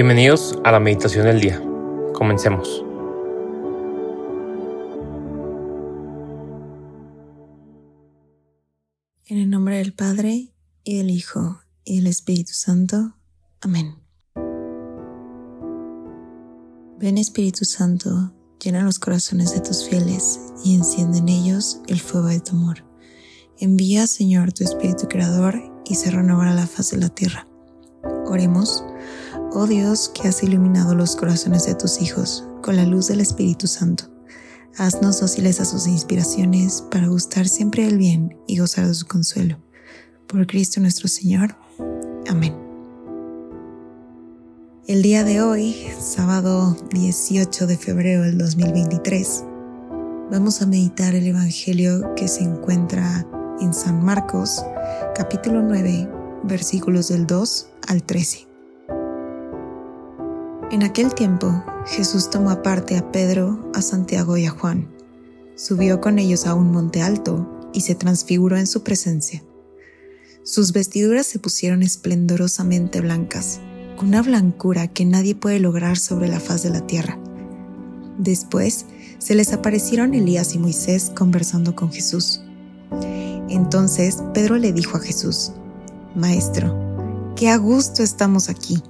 Bienvenidos a la meditación del día. Comencemos. En el nombre del Padre, y del Hijo, y del Espíritu Santo. Amén. Ven Espíritu Santo, llena los corazones de tus fieles y enciende en ellos el fuego de tu amor. Envía, Señor, tu Espíritu Creador y se renovará la faz de la tierra. Oremos. Oh Dios, que has iluminado los corazones de tus hijos con la luz del Espíritu Santo, haznos dóciles a sus inspiraciones para gustar siempre del bien y gozar de su consuelo. Por Cristo nuestro Señor. Amén. El día de hoy, sábado 18 de febrero del 2023, vamos a meditar el Evangelio que se encuentra en San Marcos, capítulo 9, versículos del 2 al 13. En aquel tiempo, Jesús tomó aparte a Pedro, a Santiago y a Juan, subió con ellos a un monte alto y se transfiguró en su presencia. Sus vestiduras se pusieron esplendorosamente blancas, con una blancura que nadie puede lograr sobre la faz de la tierra. Después se les aparecieron Elías y Moisés conversando con Jesús. Entonces Pedro le dijo a Jesús, Maestro, qué a gusto estamos aquí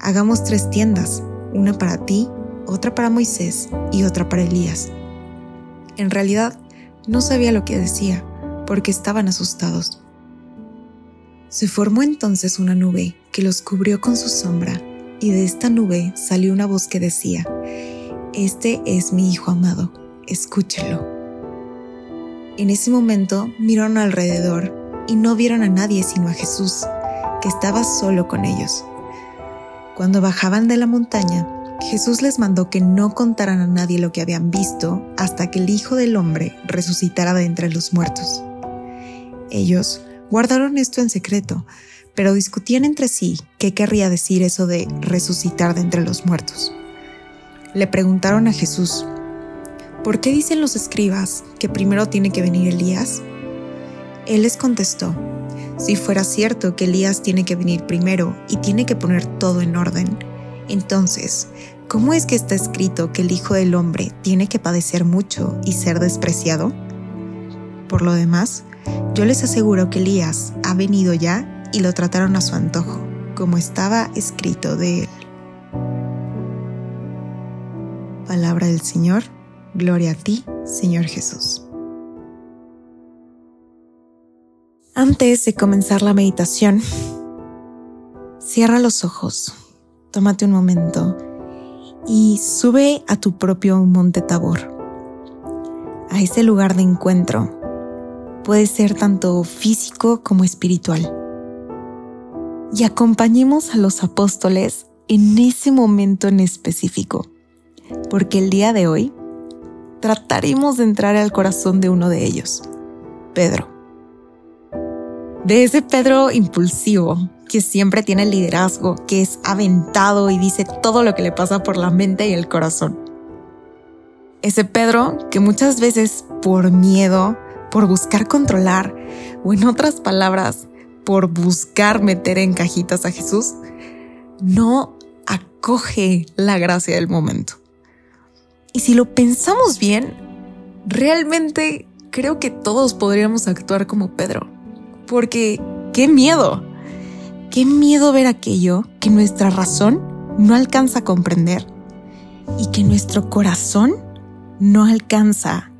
hagamos tres tiendas, una para ti, otra para Moisés y otra para Elías. En realidad, no sabía lo que decía, porque estaban asustados. Se formó entonces una nube que los cubrió con su sombra, y de esta nube salió una voz que decía, Este es mi Hijo amado, escúchelo. En ese momento miraron alrededor y no vieron a nadie sino a Jesús, que estaba solo con ellos. Cuando bajaban de la montaña, Jesús les mandó que no contaran a nadie lo que habían visto hasta que el Hijo del Hombre resucitara de entre los muertos. Ellos guardaron esto en secreto, pero discutían entre sí qué querría decir eso de resucitar de entre los muertos. Le preguntaron a Jesús, ¿por qué dicen los escribas que primero tiene que venir Elías? Él les contestó, si fuera cierto que Elías tiene que venir primero y tiene que poner todo en orden, entonces, ¿cómo es que está escrito que el Hijo del Hombre tiene que padecer mucho y ser despreciado? Por lo demás, yo les aseguro que Elías ha venido ya y lo trataron a su antojo, como estaba escrito de él. Palabra del Señor, gloria a ti, Señor Jesús. Antes de comenzar la meditación, cierra los ojos, tómate un momento y sube a tu propio monte Tabor, a ese lugar de encuentro. Puede ser tanto físico como espiritual. Y acompañemos a los apóstoles en ese momento en específico, porque el día de hoy trataremos de entrar al corazón de uno de ellos, Pedro de ese Pedro impulsivo que siempre tiene liderazgo, que es aventado y dice todo lo que le pasa por la mente y el corazón. Ese Pedro que muchas veces por miedo, por buscar controlar, o en otras palabras, por buscar meter en cajitas a Jesús, no acoge la gracia del momento. Y si lo pensamos bien, realmente creo que todos podríamos actuar como Pedro porque qué miedo, qué miedo ver aquello que nuestra razón no alcanza a comprender y que nuestro corazón no alcanza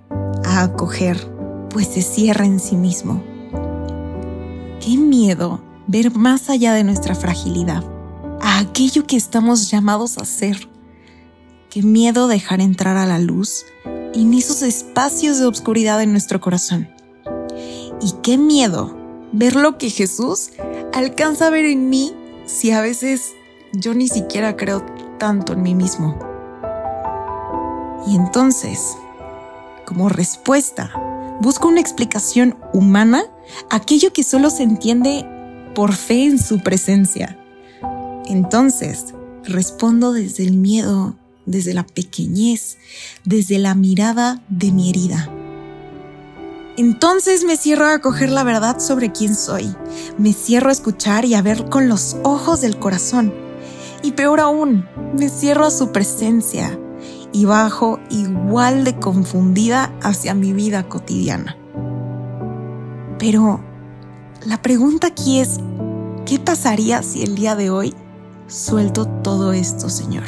a acoger, pues se cierra en sí mismo. Qué miedo ver más allá de nuestra fragilidad, a aquello que estamos llamados a ser. Qué miedo dejar entrar a la luz en esos espacios de oscuridad en nuestro corazón. Y qué miedo ver lo que Jesús alcanza a ver en mí si a veces yo ni siquiera creo tanto en mí mismo. Y entonces, como respuesta, busco una explicación humana a aquello que solo se entiende por fe en su presencia. Entonces, respondo desde el miedo, desde la pequeñez, desde la mirada de mi herida. Entonces me cierro a coger la verdad sobre quién soy. Me cierro a escuchar y a ver con los ojos del corazón. Y peor aún, me cierro a su presencia y bajo igual de confundida hacia mi vida cotidiana. Pero la pregunta aquí es, ¿qué pasaría si el día de hoy suelto todo esto, Señor?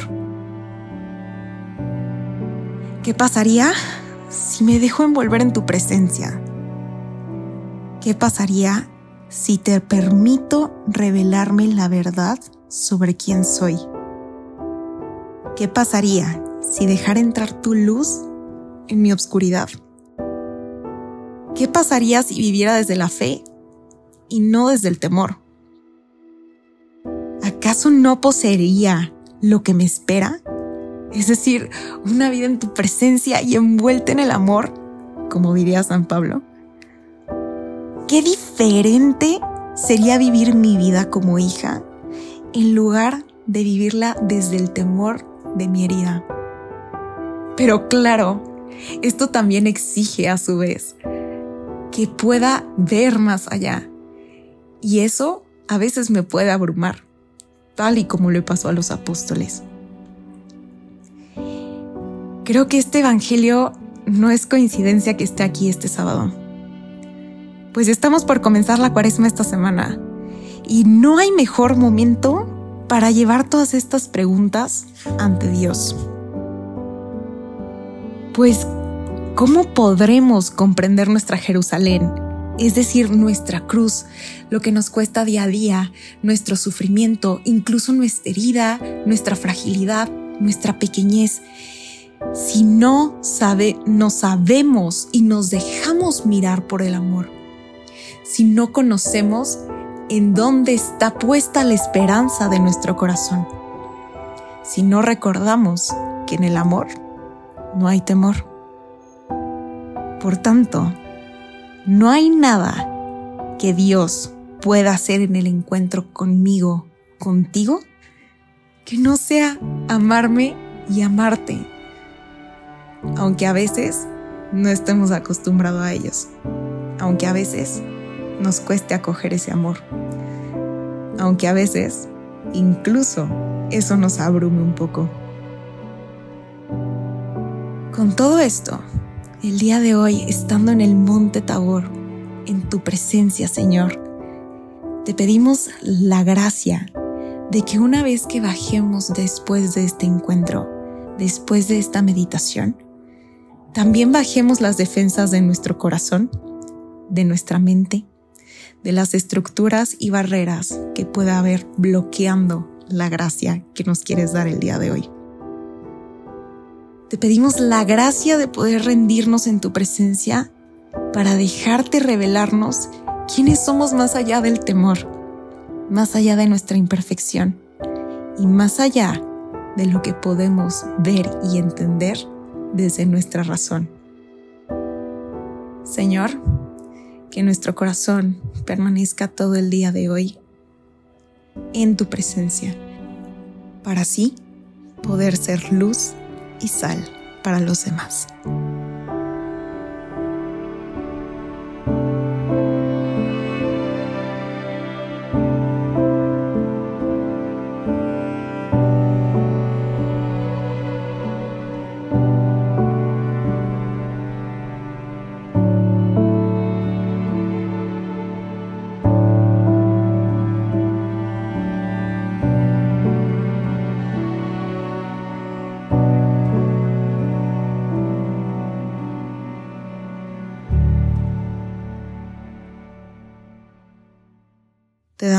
¿Qué pasaría si me dejo envolver en tu presencia? ¿Qué pasaría si te permito revelarme la verdad sobre quién soy? ¿Qué pasaría si dejara entrar tu luz en mi obscuridad? ¿Qué pasaría si viviera desde la fe y no desde el temor? ¿Acaso no poseería lo que me espera? Es decir, una vida en tu presencia y envuelta en el amor, como diría San Pablo. Qué diferente sería vivir mi vida como hija en lugar de vivirla desde el temor de mi herida. Pero claro, esto también exige a su vez que pueda ver más allá. Y eso a veces me puede abrumar, tal y como le pasó a los apóstoles. Creo que este Evangelio no es coincidencia que esté aquí este sábado. Pues estamos por comenzar la cuaresma esta semana y no hay mejor momento para llevar todas estas preguntas ante Dios. Pues, ¿cómo podremos comprender nuestra Jerusalén? Es decir, nuestra cruz, lo que nos cuesta día a día, nuestro sufrimiento, incluso nuestra herida, nuestra fragilidad, nuestra pequeñez. Si no sabe, no sabemos y nos dejamos mirar por el amor. Si no conocemos en dónde está puesta la esperanza de nuestro corazón. Si no recordamos que en el amor no hay temor. Por tanto, no hay nada que Dios pueda hacer en el encuentro conmigo, contigo, que no sea amarme y amarte, aunque a veces no estemos acostumbrados a ellos, aunque a veces nos cueste acoger ese amor, aunque a veces incluso eso nos abrume un poco. Con todo esto, el día de hoy, estando en el monte Tabor, en tu presencia, Señor, te pedimos la gracia de que una vez que bajemos después de este encuentro, después de esta meditación, también bajemos las defensas de nuestro corazón, de nuestra mente, de las estructuras y barreras que pueda haber bloqueando la gracia que nos quieres dar el día de hoy. Te pedimos la gracia de poder rendirnos en tu presencia para dejarte revelarnos quiénes somos más allá del temor, más allá de nuestra imperfección y más allá de lo que podemos ver y entender desde nuestra razón. Señor, que nuestro corazón permanezca todo el día de hoy en tu presencia, para así poder ser luz y sal para los demás.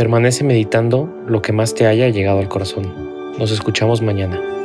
Permanece meditando lo que más te haya llegado al corazón. Nos escuchamos mañana.